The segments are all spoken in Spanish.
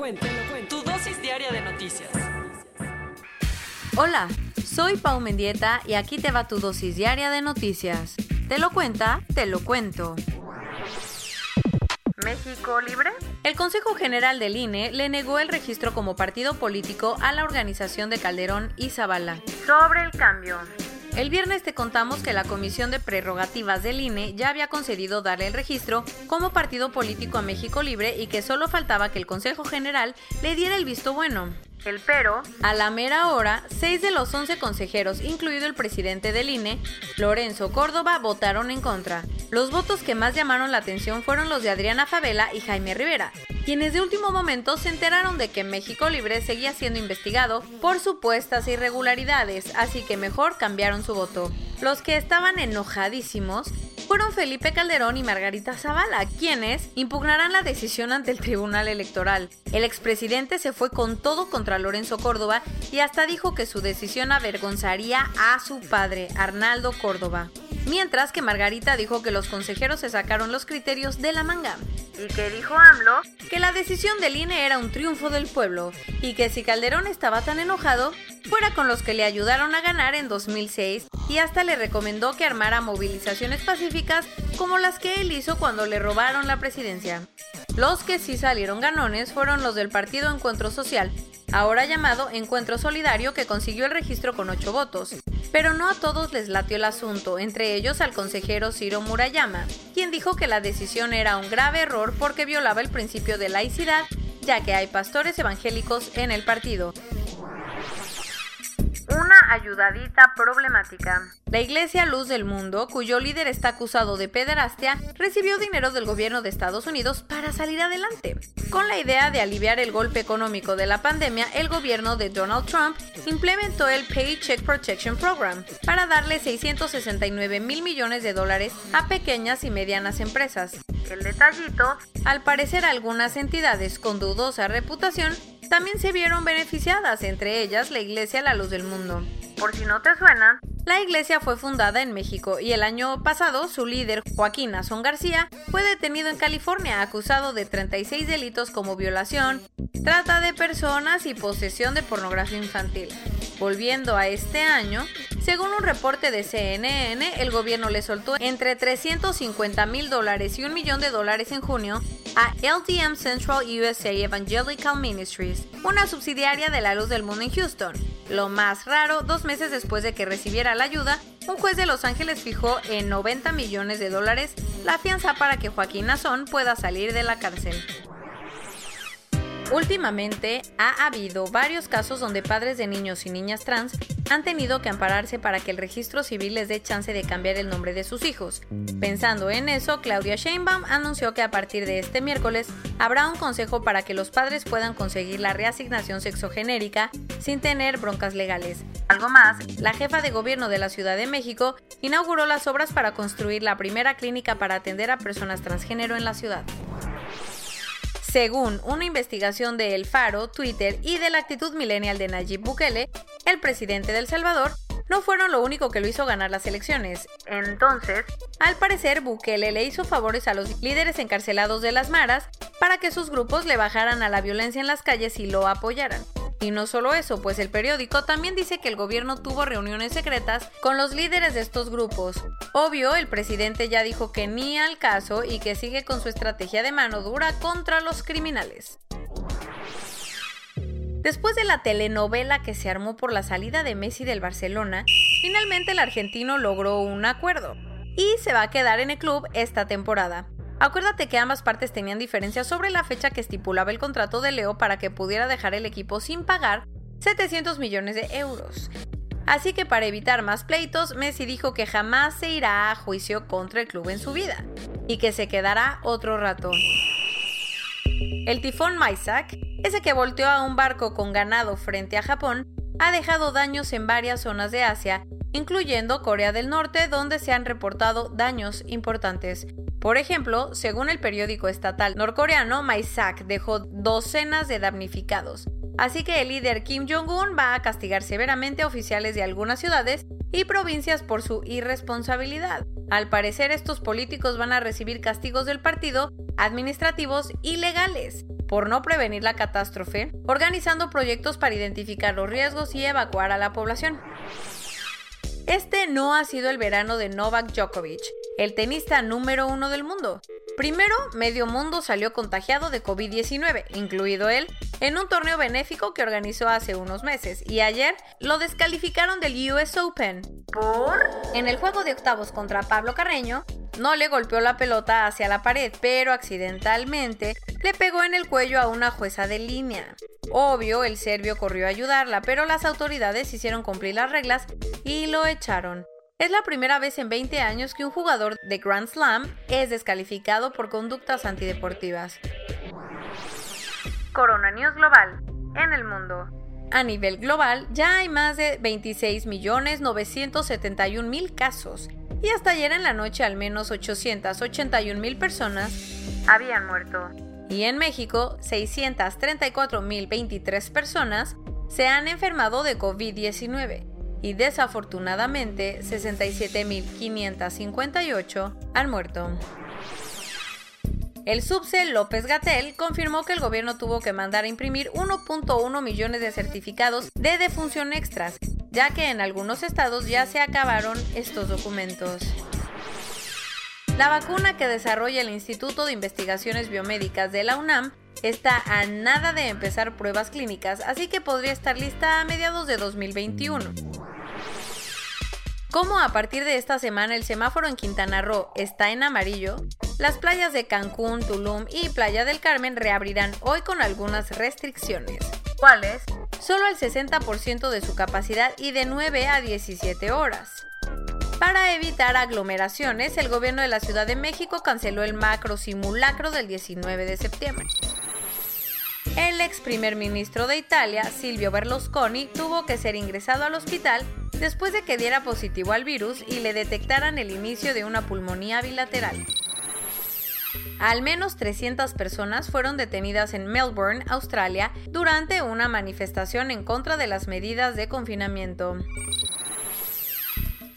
cuento. Tu dosis diaria de noticias. Hola, soy Pau Mendieta y aquí te va tu dosis diaria de noticias. ¿Te lo cuenta? Te lo cuento. ¿México libre? El Consejo General del INE le negó el registro como partido político a la organización de Calderón y Zavala. Sobre el cambio. El viernes te contamos que la Comisión de Prerrogativas del INE ya había concedido darle el registro como partido político a México Libre y que solo faltaba que el Consejo General le diera el visto bueno. El pero, a la mera hora, seis de los 11 consejeros, incluido el presidente del INE, Lorenzo Córdoba, votaron en contra. Los votos que más llamaron la atención fueron los de Adriana Favela y Jaime Rivera, quienes de último momento se enteraron de que México Libre seguía siendo investigado por supuestas irregularidades, así que mejor cambiaron su voto. Los que estaban enojadísimos fueron Felipe Calderón y Margarita Zavala, quienes impugnarán la decisión ante el Tribunal Electoral. El expresidente se fue con todo contra Lorenzo Córdoba y hasta dijo que su decisión avergonzaría a su padre, Arnaldo Córdoba. Mientras que Margarita dijo que los consejeros se sacaron los criterios de la manga. Y que dijo AMLO que la decisión del INE era un triunfo del pueblo y que si Calderón estaba tan enojado, fuera con los que le ayudaron a ganar en 2006 y hasta le recomendó que armara movilizaciones pacíficas como las que él hizo cuando le robaron la presidencia. Los que sí salieron ganones fueron los del Partido Encuentro Social, ahora llamado Encuentro Solidario, que consiguió el registro con ocho votos. Pero no a todos les latió el asunto, entre ellos al consejero Ciro Murayama, quien dijo que la decisión era un grave error porque violaba el principio de laicidad, ya que hay pastores evangélicos en el partido ayudadita problemática. La Iglesia Luz del Mundo, cuyo líder está acusado de pederastia, recibió dinero del gobierno de Estados Unidos para salir adelante. Con la idea de aliviar el golpe económico de la pandemia, el gobierno de Donald Trump implementó el Paycheck Protection Program para darle 669 mil millones de dólares a pequeñas y medianas empresas. El detallito, al parecer algunas entidades con dudosa reputación también se vieron beneficiadas, entre ellas la Iglesia La Luz del Mundo. Por si no te suena, la iglesia fue fundada en México y el año pasado su líder, Joaquín Azón García, fue detenido en California acusado de 36 delitos como violación, trata de personas y posesión de pornografía infantil. Volviendo a este año, según un reporte de CNN, el gobierno le soltó entre 350 mil dólares y un millón de dólares en junio a LDM Central USA Evangelical Ministries, una subsidiaria de la Luz del Mundo en Houston. Lo más raro, dos meses después de que recibiera la ayuda, un juez de Los Ángeles fijó en 90 millones de dólares la fianza para que Joaquín Nazón pueda salir de la cárcel. Últimamente ha habido varios casos donde padres de niños y niñas trans han tenido que ampararse para que el registro civil les dé chance de cambiar el nombre de sus hijos. Pensando en eso, Claudia Sheinbaum anunció que a partir de este miércoles habrá un consejo para que los padres puedan conseguir la reasignación sexogenérica sin tener broncas legales. Algo más, la jefa de gobierno de la Ciudad de México inauguró las obras para construir la primera clínica para atender a personas transgénero en la ciudad. Según una investigación de El Faro, Twitter y de la actitud millennial de Nayib Bukele, el presidente del Salvador no fueron lo único que lo hizo ganar las elecciones. Entonces, al parecer, Bukele le hizo favores a los líderes encarcelados de las maras para que sus grupos le bajaran a la violencia en las calles y lo apoyaran. Y no solo eso, pues el periódico también dice que el gobierno tuvo reuniones secretas con los líderes de estos grupos. Obvio, el presidente ya dijo que ni al caso y que sigue con su estrategia de mano dura contra los criminales. Después de la telenovela que se armó por la salida de Messi del Barcelona, finalmente el argentino logró un acuerdo y se va a quedar en el club esta temporada. Acuérdate que ambas partes tenían diferencias sobre la fecha que estipulaba el contrato de Leo para que pudiera dejar el equipo sin pagar 700 millones de euros. Así que para evitar más pleitos, Messi dijo que jamás se irá a juicio contra el club en su vida. y que se quedará otro rato. El tifón Maisak, ese que volteó a un barco con ganado frente a Japón, ha dejado daños en varias zonas de Asia, incluyendo Corea del Norte, donde se han reportado daños importantes. Por ejemplo, según el periódico estatal norcoreano, Maisak dejó docenas de damnificados. Así que el líder Kim Jong-un va a castigar severamente a oficiales de algunas ciudades y provincias por su irresponsabilidad. Al parecer, estos políticos van a recibir castigos del partido administrativos y legales por no prevenir la catástrofe, organizando proyectos para identificar los riesgos y evacuar a la población. Este no ha sido el verano de Novak Djokovic, el tenista número uno del mundo. Primero, medio mundo salió contagiado de COVID-19, incluido él, en un torneo benéfico que organizó hace unos meses, y ayer lo descalificaron del US Open. ¿Por? En el juego de octavos contra Pablo Carreño, no le golpeó la pelota hacia la pared, pero accidentalmente le pegó en el cuello a una jueza de línea. Obvio, el serbio corrió a ayudarla, pero las autoridades hicieron cumplir las reglas y lo echaron. Es la primera vez en 20 años que un jugador de Grand Slam es descalificado por conductas antideportivas. Corona News Global. En el mundo. A nivel global, ya hay más de 26.971.000 casos y hasta ayer en la noche al menos 881.000 personas habían muerto. Y en México, 634.023 personas se han enfermado de COVID-19 y desafortunadamente 67.558 han muerto. El subse López Gatel confirmó que el gobierno tuvo que mandar a imprimir 1.1 millones de certificados de defunción extras, ya que en algunos estados ya se acabaron estos documentos. La vacuna que desarrolla el Instituto de Investigaciones Biomédicas de la UNAM está a nada de empezar pruebas clínicas, así que podría estar lista a mediados de 2021. Como a partir de esta semana el semáforo en Quintana Roo está en amarillo, las playas de Cancún, Tulum y Playa del Carmen reabrirán hoy con algunas restricciones. ¿Cuáles? Solo el 60% de su capacidad y de 9 a 17 horas. Para evitar aglomeraciones, el gobierno de la Ciudad de México canceló el macro simulacro del 19 de septiembre. El ex primer ministro de Italia, Silvio Berlusconi, tuvo que ser ingresado al hospital después de que diera positivo al virus y le detectaran el inicio de una pulmonía bilateral. Al menos 300 personas fueron detenidas en Melbourne, Australia, durante una manifestación en contra de las medidas de confinamiento.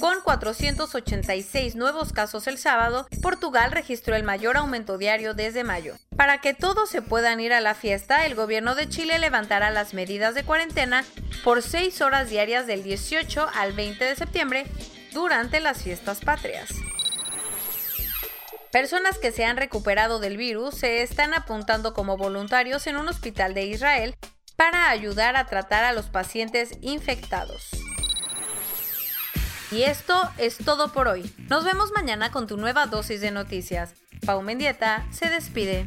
Con 486 nuevos casos el sábado, Portugal registró el mayor aumento diario desde mayo. Para que todos se puedan ir a la fiesta, el gobierno de Chile levantará las medidas de cuarentena por 6 horas diarias del 18 al 20 de septiembre durante las fiestas patrias. Personas que se han recuperado del virus se están apuntando como voluntarios en un hospital de Israel para ayudar a tratar a los pacientes infectados. Y esto es todo por hoy. Nos vemos mañana con tu nueva dosis de noticias. Pau Mendieta se despide.